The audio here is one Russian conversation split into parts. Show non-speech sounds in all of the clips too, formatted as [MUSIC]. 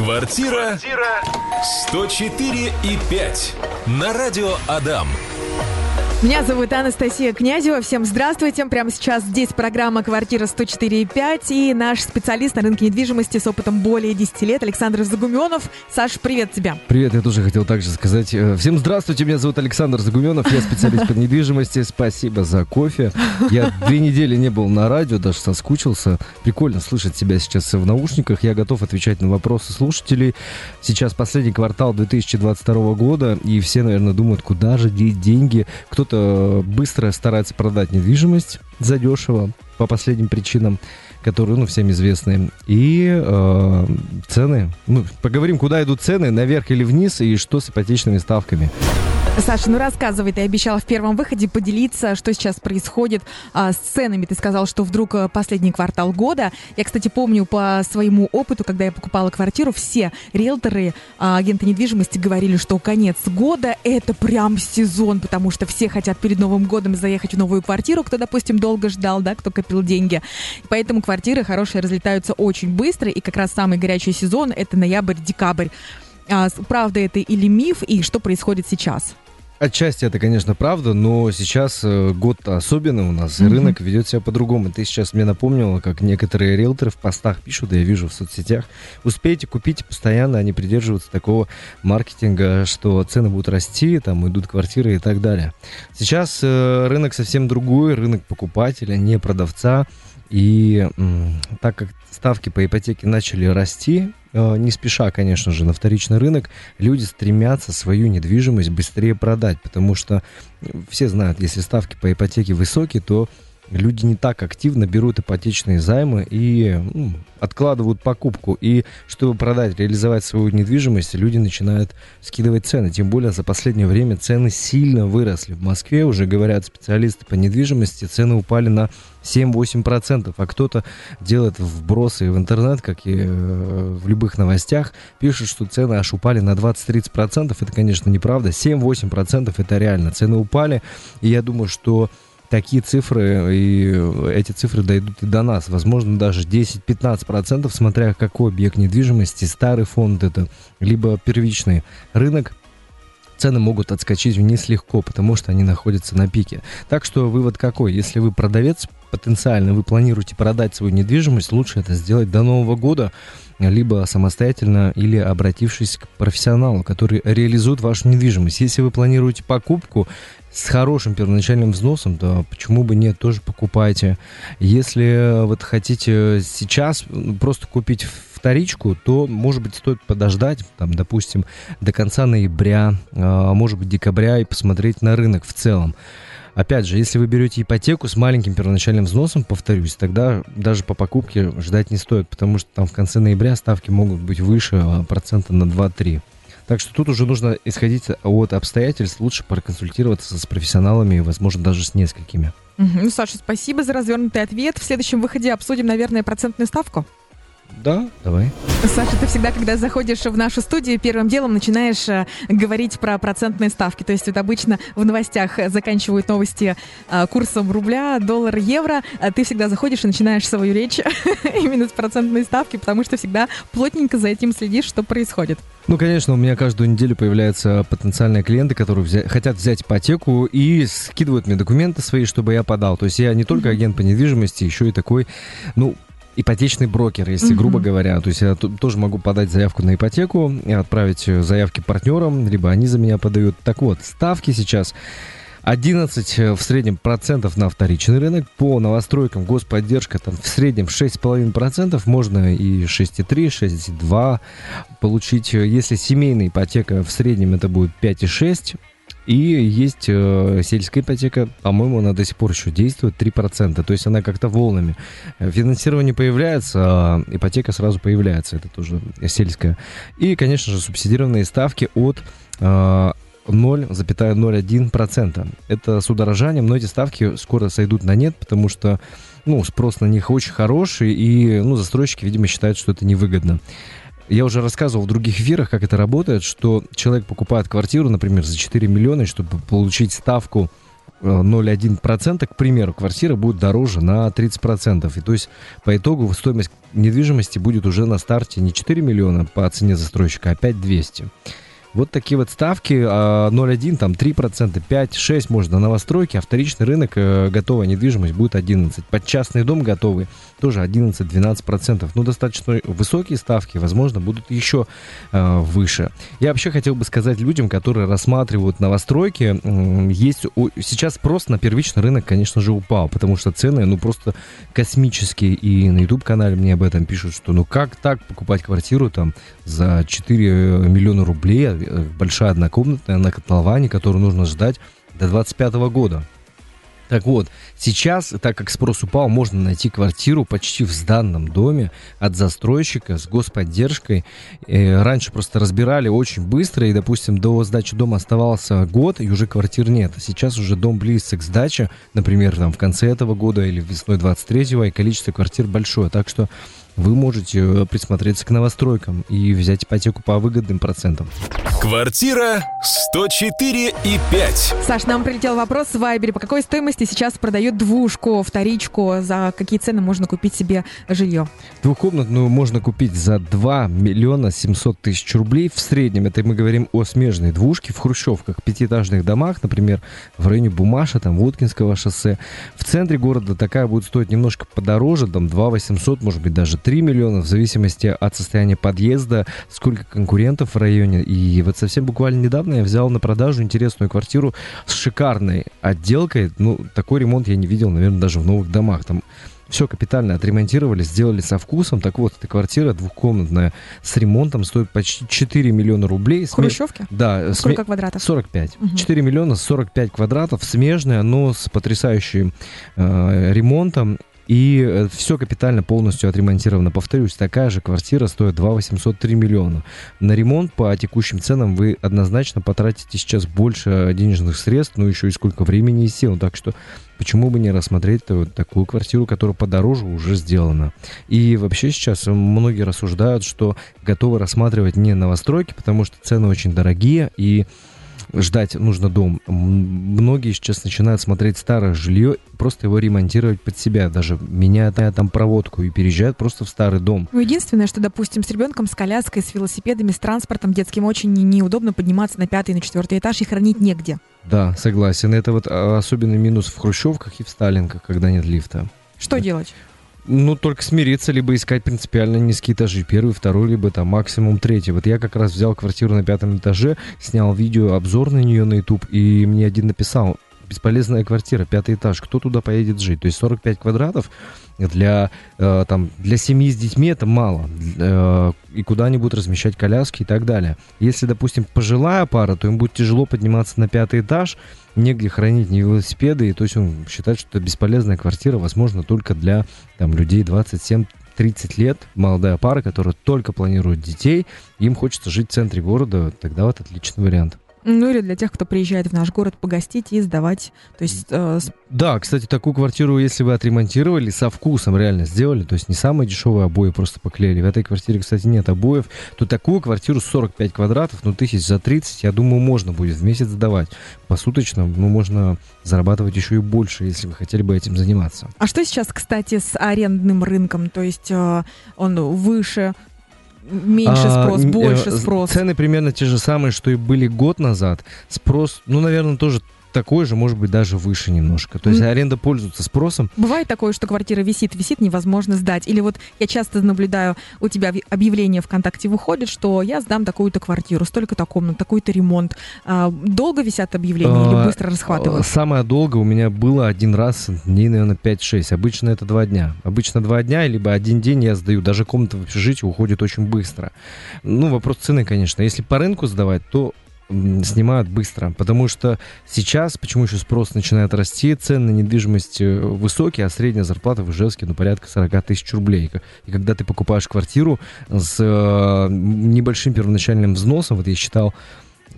Квартира 104 и 5 на радио Адам. Меня зовут Анастасия Князева. Всем здравствуйте. Прямо сейчас здесь программа «Квартира 104,5» и наш специалист на рынке недвижимости с опытом более 10 лет Александр Загуменов. Саш, привет тебе. Привет, я тоже хотел также сказать. э, Всем здравствуйте, меня зовут Александр Загуменов, я специалист по недвижимости. Спасибо за кофе. Я две недели не был на радио, даже соскучился. Прикольно слышать себя сейчас в наушниках. Я готов отвечать на вопросы слушателей. Сейчас последний квартал 2022 года, и все, наверное, думают, куда же деть деньги. Кто-то быстро старается продать недвижимость задешево по последним причинам которые, ну, всем известны. И э, цены. Ну, поговорим, куда идут цены, наверх или вниз, и что с ипотечными ставками. Саша, ну рассказывай, ты обещала в первом выходе поделиться, что сейчас происходит а, с ценами. Ты сказал, что вдруг а, последний квартал года. Я, кстати, помню по своему опыту, когда я покупала квартиру, все риэлторы, а, агенты недвижимости говорили, что конец года это прям сезон, потому что все хотят перед Новым годом заехать в новую квартиру, кто, допустим, долго ждал, да, кто копил деньги. Поэтому квартиры хорошие разлетаются очень быстро, и как раз самый горячий сезон это ноябрь-декабрь. А, правда это или миф, и что происходит сейчас? Отчасти это, конечно, правда, но сейчас э, год особенный у нас, и рынок ведет себя по-другому. Ты сейчас мне напомнила, как некоторые риэлторы в постах пишут, да я вижу в соцсетях, успейте, купите постоянно, они придерживаются такого маркетинга, что цены будут расти, там идут квартиры и так далее. Сейчас э, рынок совсем другой, рынок покупателя, не продавца. И м, так как ставки по ипотеке начали расти, не спеша, конечно же, на вторичный рынок, люди стремятся свою недвижимость быстрее продать, потому что э, все знают, если ставки по ипотеке высокие, то люди не так активно берут ипотечные займы и ну, откладывают покупку. И чтобы продать, реализовать свою недвижимость, люди начинают скидывать цены. Тем более за последнее время цены сильно выросли. В Москве уже говорят специалисты по недвижимости, цены упали на 7-8%, а кто-то делает вбросы в интернет, как и э, в любых новостях, пишет, что цены аж упали на 20-30%. Это, конечно, неправда. 7-8% это реально. Цены упали, и я думаю, что такие цифры, и эти цифры дойдут и до нас. Возможно, даже 10-15%, смотря какой объект недвижимости, старый фонд это, либо первичный рынок, цены могут отскочить вниз легко, потому что они находятся на пике. Так что вывод какой? Если вы продавец, потенциально вы планируете продать свою недвижимость, лучше это сделать до Нового года, либо самостоятельно, или обратившись к профессионалу, который реализует вашу недвижимость. Если вы планируете покупку с хорошим первоначальным взносом, то почему бы нет, тоже покупайте. Если вот хотите сейчас просто купить вторичку, то, может быть, стоит подождать, там, допустим, до конца ноября, а может быть, декабря и посмотреть на рынок в целом. Опять же, если вы берете ипотеку с маленьким первоначальным взносом, повторюсь, тогда даже по покупке ждать не стоит, потому что там в конце ноября ставки могут быть выше а, процента на 2-3. Так что тут уже нужно исходить от обстоятельств, лучше проконсультироваться с профессионалами, возможно, даже с несколькими. Ну, Саша, спасибо за развернутый ответ. В следующем выходе обсудим, наверное, процентную ставку. Да, давай. Саша, ты всегда, когда заходишь в нашу студию, первым делом начинаешь э, говорить про процентные ставки. То есть вот обычно в новостях э, заканчивают новости э, курсом рубля, доллар, евро. А ты всегда заходишь и начинаешь свою речь [LAUGHS] именно с процентной ставки, потому что всегда плотненько за этим следишь, что происходит. Ну, конечно, у меня каждую неделю появляются потенциальные клиенты, которые взя- хотят взять ипотеку и скидывают мне документы свои, чтобы я подал. То есть я не только агент по недвижимости, еще и такой, ну, ипотечный брокер, если Мгм. грубо говоря. То есть я тоже могу подать заявку на ипотеку и отправить э, заявки партнерам, либо они за меня подают. Так вот, ставки сейчас 11 э, в среднем процентов на вторичный рынок. По новостройкам господдержка там в среднем 6,5 процентов. Можно и 6,3, 6,2 получить. Э, Если семейная ипотека, в среднем это будет 5,6. И есть э, сельская ипотека, по-моему, она до сих пор еще действует, 3%. То есть она как-то волнами. Э, Финансирование появляется, а ипотека сразу появляется. Это тоже сельская. И, конечно же, субсидированные ставки от э, 0,01%. Это с удорожанием, но эти ставки скоро сойдут на нет, потому что ну, спрос на них очень хороший, и ну, застройщики, видимо, считают, что это невыгодно. Я уже рассказывал в других эфирах, как это работает, что человек покупает квартиру, например, за 4 миллиона, чтобы получить ставку 0,1%, к примеру, квартира будет дороже на 30%. И то есть по итогу стоимость недвижимости будет уже на старте не 4 миллиона по цене застройщика, а 5 200. Вот такие вот ставки, 0,1, а, там 3%, 5, 6 можно на новостройки, а вторичный рынок, э, готовая недвижимость будет 11. Под частный дом готовый тоже 11-12%. Ну, достаточно высокие ставки, возможно, будут еще э, выше. Я вообще хотел бы сказать людям, которые рассматривают новостройки, э, есть сейчас спрос на первичный рынок, конечно же, упал, потому что цены, ну, просто космические. И на YouTube-канале мне об этом пишут, что ну как так покупать квартиру там за 4 миллиона рублей, э, большая однокомнатная на котловане, которую нужно ждать до 25 года. Так вот, сейчас, так как спрос упал, можно найти квартиру почти в сданном доме от застройщика с господдержкой. Э, раньше просто разбирали очень быстро, и, допустим, до сдачи дома оставался год, и уже квартир нет. Сейчас уже дом близится к сдаче, например, там в конце этого года или весной 23-го, и количество квартир большое. Так что вы можете э, присмотреться к новостройкам и взять ипотеку по выгодным процентам. Квартира 104 и 5. Саш, нам прилетел вопрос в Вайбере. По какой стоимости сейчас продают двушку, вторичку? За какие цены можно купить себе жилье? Двухкомнатную можно купить за 2 миллиона 700 тысяч рублей. В среднем это мы говорим о смежной двушке в хрущевках, пятиэтажных домах, например, в районе Бумаша, там, Воткинского шоссе. В центре города такая будет стоить немножко подороже, там 2 800, может быть, даже 3 миллиона, в зависимости от состояния подъезда, сколько конкурентов в районе. И вот совсем буквально недавно я взял на продажу интересную квартиру с шикарной отделкой. Ну, такой ремонт я не видел, наверное, даже в новых домах. Там все капитально отремонтировали, сделали со вкусом. Так вот, эта квартира двухкомнатная с ремонтом стоит почти 4 миллиона рублей. В Хрущевке? Да. Сколько сме... квадратов? 45. Угу. 4 миллиона 45 квадратов, смежная, но с потрясающим э, ремонтом. И э, все капитально полностью отремонтировано. Повторюсь, такая же квартира стоит 2 803 миллиона. На ремонт по текущим ценам вы однозначно потратите сейчас больше денежных средств, ну еще и сколько времени и сил. Так что почему бы не рассмотреть такую квартиру, которая подороже уже сделана. И вообще сейчас многие рассуждают, что готовы рассматривать не новостройки, потому что цены очень дорогие, и ждать нужно дом. Многие сейчас начинают смотреть старое жилье, просто его ремонтировать под себя, даже меняя там проводку и переезжают просто в старый дом. Ну, единственное, что, допустим, с ребенком, с коляской, с велосипедами, с транспортом детским очень неудобно подниматься на пятый, на четвертый этаж и хранить негде. Да, согласен. Это вот а, особенный минус в хрущевках и в сталинках, когда нет лифта. Что делать? Ну, только смириться, либо искать принципиально низкие этажи. Первый, второй, либо там максимум третий. Вот я как раз взял квартиру на пятом этаже, снял видео, обзор на нее на YouTube, и мне один написал, бесполезная квартира, пятый этаж, кто туда поедет жить? То есть 45 квадратов для, э, там, для семьи с детьми это мало. Э, и куда-нибудь размещать коляски и так далее. Если, допустим, пожилая пара, то им будет тяжело подниматься на пятый этаж, негде хранить ни велосипеды, и то есть он считает, что это бесполезная квартира, возможно, только для там, людей 27 30 лет, молодая пара, которая только планирует детей, им хочется жить в центре города, тогда вот отличный вариант. Ну или для тех, кто приезжает в наш город погостить и сдавать. То есть, э, Да, кстати, такую квартиру, если вы отремонтировали, со вкусом реально сделали, то есть не самые дешевые обои просто поклеили. В этой квартире, кстати, нет обоев, то такую квартиру 45 квадратов, ну тысяч за 30, я думаю, можно будет в месяц сдавать. Посуточно, ну можно зарабатывать еще и больше, если вы хотели бы этим заниматься. А что сейчас, кстати, с арендным рынком? То есть э, он выше, меньше а, спрос, больше э, спрос. Цены примерно те же самые, что и были год назад. Спрос, ну, наверное, тоже такой же, может быть, даже выше немножко. То есть аренда пользуется спросом. Бывает такое, что квартира висит, висит, невозможно сдать. Или вот я часто наблюдаю, у тебя объявление ВКонтакте выходит, что я сдам такую-то квартиру, столько-то комнат, такой-то ремонт. А, долго висят объявления или а, быстро расхватывают? Самое долго у меня было один раз, дней, наверное, 5-6. Обычно это два дня. Обычно два дня, либо один день я сдаю. Даже комната в общежитии уходит очень быстро. Ну, вопрос цены, конечно. Если по рынку сдавать, то снимают быстро, потому что сейчас, почему еще спрос начинает расти, цены на недвижимость э, высокие, а средняя зарплата в Ижевске, ну, порядка 40 тысяч рублей. И когда ты покупаешь квартиру с э, небольшим первоначальным взносом, вот я считал,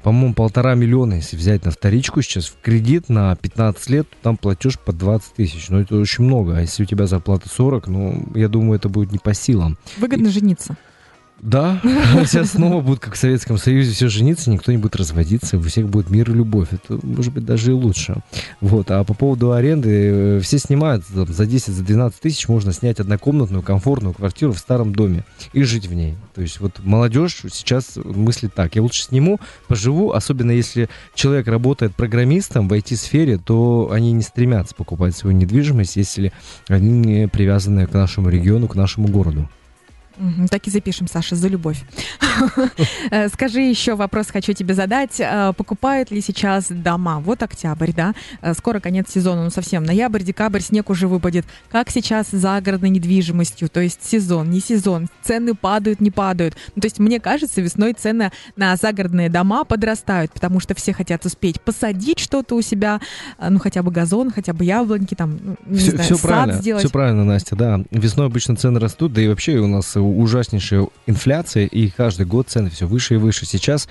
по-моему, полтора миллиона, если взять на вторичку сейчас в кредит на 15 лет, там платеж по 20 тысяч. Ну, это очень много. А если у тебя зарплата 40, ну, я думаю, это будет не по силам. Выгодно И... жениться. Да, [LAUGHS] сейчас снова будут, как в Советском Союзе, все жениться, никто не будет разводиться, у всех будет мир и любовь. Это, может быть, даже и лучше. Вот. А по поводу аренды, э, все снимают там, за 10, за 12 тысяч можно снять однокомнатную, комфортную квартиру в старом доме и жить в ней. То есть вот молодежь сейчас мыслит так, я лучше сниму, поживу, особенно если человек работает программистом в IT-сфере, то они не стремятся покупать свою недвижимость, если они не привязаны к нашему региону, к нашему городу. Так и запишем, Саша, за любовь. [LAUGHS] Э, скажи еще вопрос хочу тебе задать. Э, покупают ли сейчас дома? Вот октябрь, да? Э, скоро конец сезона, ну совсем. Ноябрь, декабрь, снег уже выпадет. Как сейчас с загородной недвижимостью? То есть сезон, не сезон. Цены падают, не падают. Ну, то есть мне кажется, весной цены на загородные дома подрастают, потому что все хотят успеть посадить что-то у себя, ну хотя бы газон, хотя бы яблоньки, там, ну, не все, знаю, все сад правильно, сделать. Все правильно, Настя, да. Весной обычно цены растут, да и вообще у нас ужаснейшая инфляция, и каждый год цены все выше и выше. Сейчас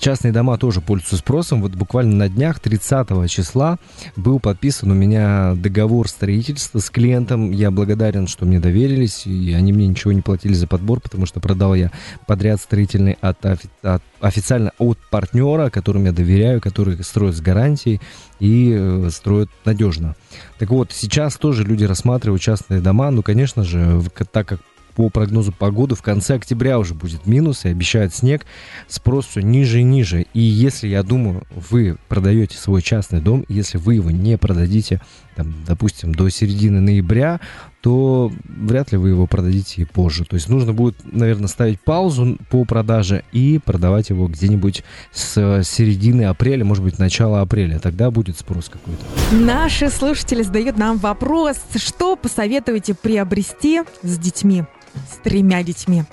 частные дома тоже пользуются спросом. Вот буквально на днях, 30 числа, был подписан у меня договор строительства с клиентом. Я благодарен, что мне доверились, и они мне ничего не платили за подбор, потому что продал я подряд строительный от, от, официально от партнера, которому я доверяю, который строит с гарантией и э, строит надежно. Так вот, сейчас тоже люди рассматривают частные дома, ну, конечно же, так как по прогнозу погоды в конце октября уже будет минус и обещают снег, спрос все ниже и ниже. И если, я думаю, вы продаете свой частный дом, если вы его не продадите, там, допустим, до середины ноября, то вряд ли вы его продадите и позже. То есть нужно будет, наверное, ставить паузу по продаже и продавать его где-нибудь с середины апреля, может быть, начала апреля. Тогда будет спрос какой-то. Наши слушатели задают нам вопрос, что посоветуете приобрести с детьми? С тремя детьми.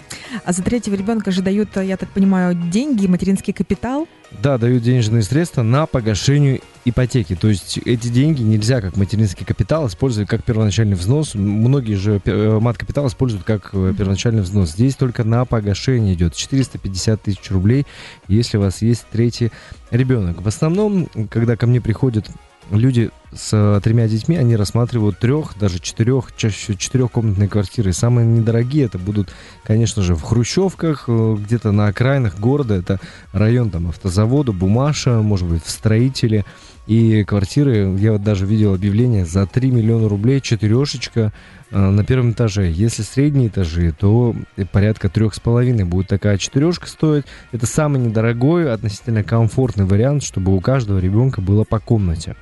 А за третьего ребенка же дают, я так понимаю, деньги, материнский капитал. Да, дают денежные средства на погашение ипотеки. То есть эти деньги нельзя как материнский капитал использовать как первоначальный взнос. Многие же э, мат-капитал используют как э, первоначальный взнос. Здесь только на погашение идет 450 тысяч рублей, если у вас есть третий ребенок. В основном, когда ко мне приходят люди с э, тремя детьми, они рассматривают трех, даже четырех, чаще четырехкомнатные квартиры. самые недорогие это будут, конечно же, в хрущевках, э, где-то на окраинах города. Это район там автозавода, Бумаша, может быть, в строителе. И квартиры, я вот даже видел объявление, за 3 миллиона рублей четырешечка э, на первом этаже. Если средние этажи, то порядка трех с половиной будет такая четырешка стоить. Это самый недорогой, относительно комфортный вариант, чтобы у каждого ребенка было по комнате.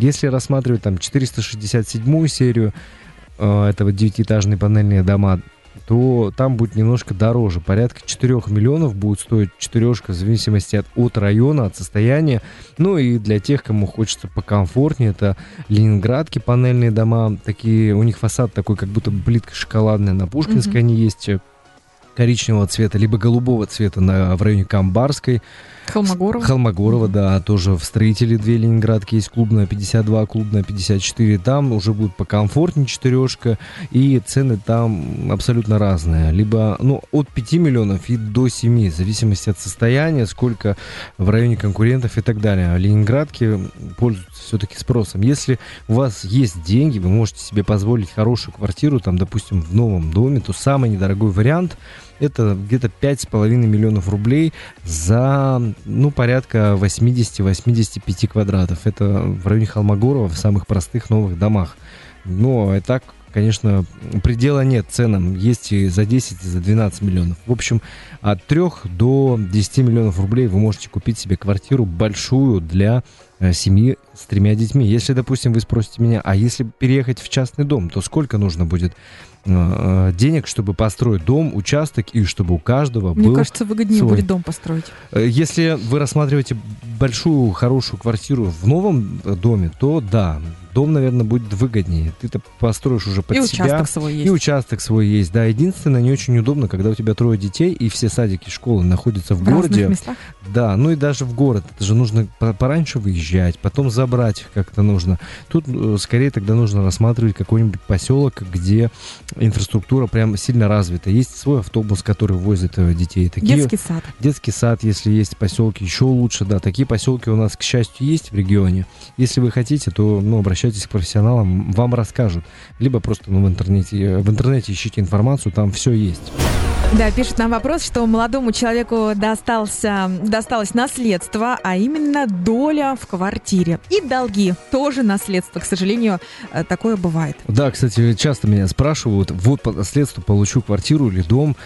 Если рассматривать там 467 серию э, этого девятиэтажные панельные дома, то там будет немножко дороже. Порядка 4 миллионов будет стоить четырешка в зависимости от, от района, от состояния. Ну и для тех, кому хочется покомфортнее, это ленинградки панельные дома. Такие, у них фасад такой, как будто плитка шоколадная. На Пушкинской mm-hmm. они есть э, коричневого цвета, либо голубого цвета на, в районе Камбарской. Холмогорова. Холмогорова, да, тоже в строителе две Ленинградки есть, клубная 52, клубная 54. Там уже будет покомфортнее четырешка, и цены там абсолютно разные. Либо, ну, от 5 миллионов и до 7, в зависимости от состояния, сколько в районе конкурентов и так далее. А Ленинградки пользуются все-таки спросом. Если у вас есть деньги, вы можете себе позволить хорошую квартиру, там, допустим, в новом доме, то самый недорогой вариант – это где-то 5,5 миллионов рублей за, ну, порядка 80-85 квадратов. Это в районе Холмогорова, в самых простых новых домах. Но и так, конечно, предела нет ценам. Есть и за 10, и за 12 миллионов. В общем, от 3 до 10 миллионов рублей вы можете купить себе квартиру большую для семьи с тремя детьми. Если, допустим, вы спросите меня, а если переехать в частный дом, то сколько нужно будет Э, денег, чтобы построить дом, участок, и чтобы у каждого Мне был кажется, выгоднее свой. будет дом построить. Э, если вы рассматриваете большую, хорошую квартиру в новом доме, то да, дом, наверное, будет выгоднее. Ты-то построишь уже под и себя. И участок свой есть. И участок свой есть, да. Единственное, не очень удобно, когда у тебя трое детей, и все садики, школы находятся в, в городе. местах? Да, ну и даже в город. Это же нужно пораньше выезжать, потом забрать как-то нужно. Тут э, скорее тогда нужно рассматривать какой-нибудь поселок, где инфраструктура прям сильно развита. Есть свой автобус, который возит э, детей. Такие, детский сад. Детский сад, если есть поселки, еще лучше, да. Такие поселки у нас, к счастью, есть в регионе. Если вы хотите, то ну, обращайтесь к профессионалам, вам расскажут. Либо просто ну, в, интернете, в интернете ищите информацию, там все есть. Да, пишет нам вопрос, что молодому человеку достался, досталось наследство, а именно доля в квартире. И долги. Тоже наследство, к сожалению, э, такое бывает. Да, кстати, часто меня спрашивают, вот по наследству получу квартиру или дом,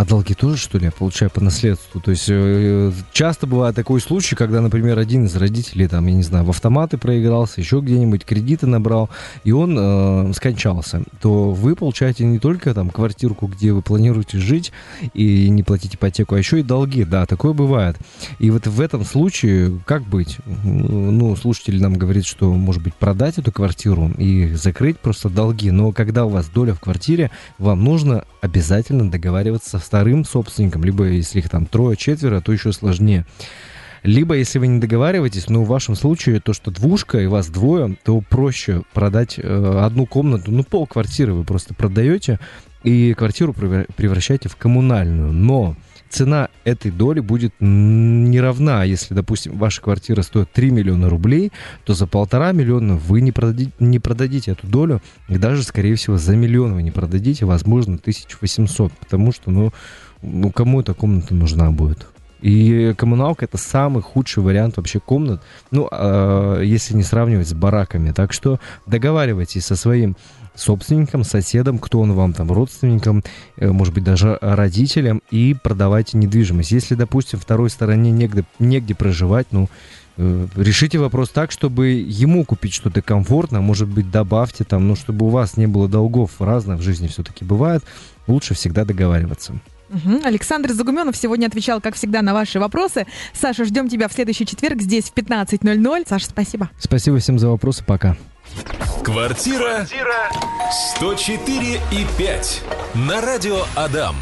а долги тоже, что ли, я получаю по наследству? То есть э, часто бывает такой случай, когда, например, один из родителей, там, я не знаю, в автоматы проигрался, еще где-нибудь кредиты набрал, и он э, скончался. То вы получаете не только там квартирку, где вы планируете жить и не платить ипотеку, а еще и долги. Да, такое бывает. И вот в этом случае как быть? Ну, слушатель нам говорит, что, может быть, продать эту квартиру и закрыть просто долги. Но когда у вас доля в квартире, вам нужно обязательно договариваться с вторым собственником, либо если их там трое-четверо, то еще сложнее. Либо, если вы не договариваетесь, но в вашем случае то, что двушка и вас двое, то проще продать э, одну комнату, ну, пол квартиры вы просто продаете и квартиру превращаете в коммунальную. Но цена этой доли будет не равна. Если, допустим, ваша квартира стоит 3 миллиона рублей, то за полтора миллиона вы не продадите, не продадите эту долю, и даже, скорее всего, за миллион вы не продадите, возможно, 1800, потому что, ну, ну кому эта комната нужна будет? И коммуналка это самый худший вариант вообще комнат, ну, э, если не сравнивать с бараками. Так что договаривайтесь со своим собственникам, соседам, кто он вам там, родственникам, э, может быть, даже родителям, и продавайте недвижимость. Если, допустим, второй стороне негде, негде проживать, ну, э, решите вопрос так, чтобы ему купить что-то комфортно, может быть, добавьте там, ну, чтобы у вас не было долгов, разно в жизни все-таки бывает, лучше всегда договариваться. Угу. Александр Загуменов сегодня отвечал, как всегда, на ваши вопросы. Саша, ждем тебя в следующий четверг здесь в 15.00. Саша, спасибо. Спасибо всем за вопросы. Пока. Квартира 104 и 5 на радио Адам.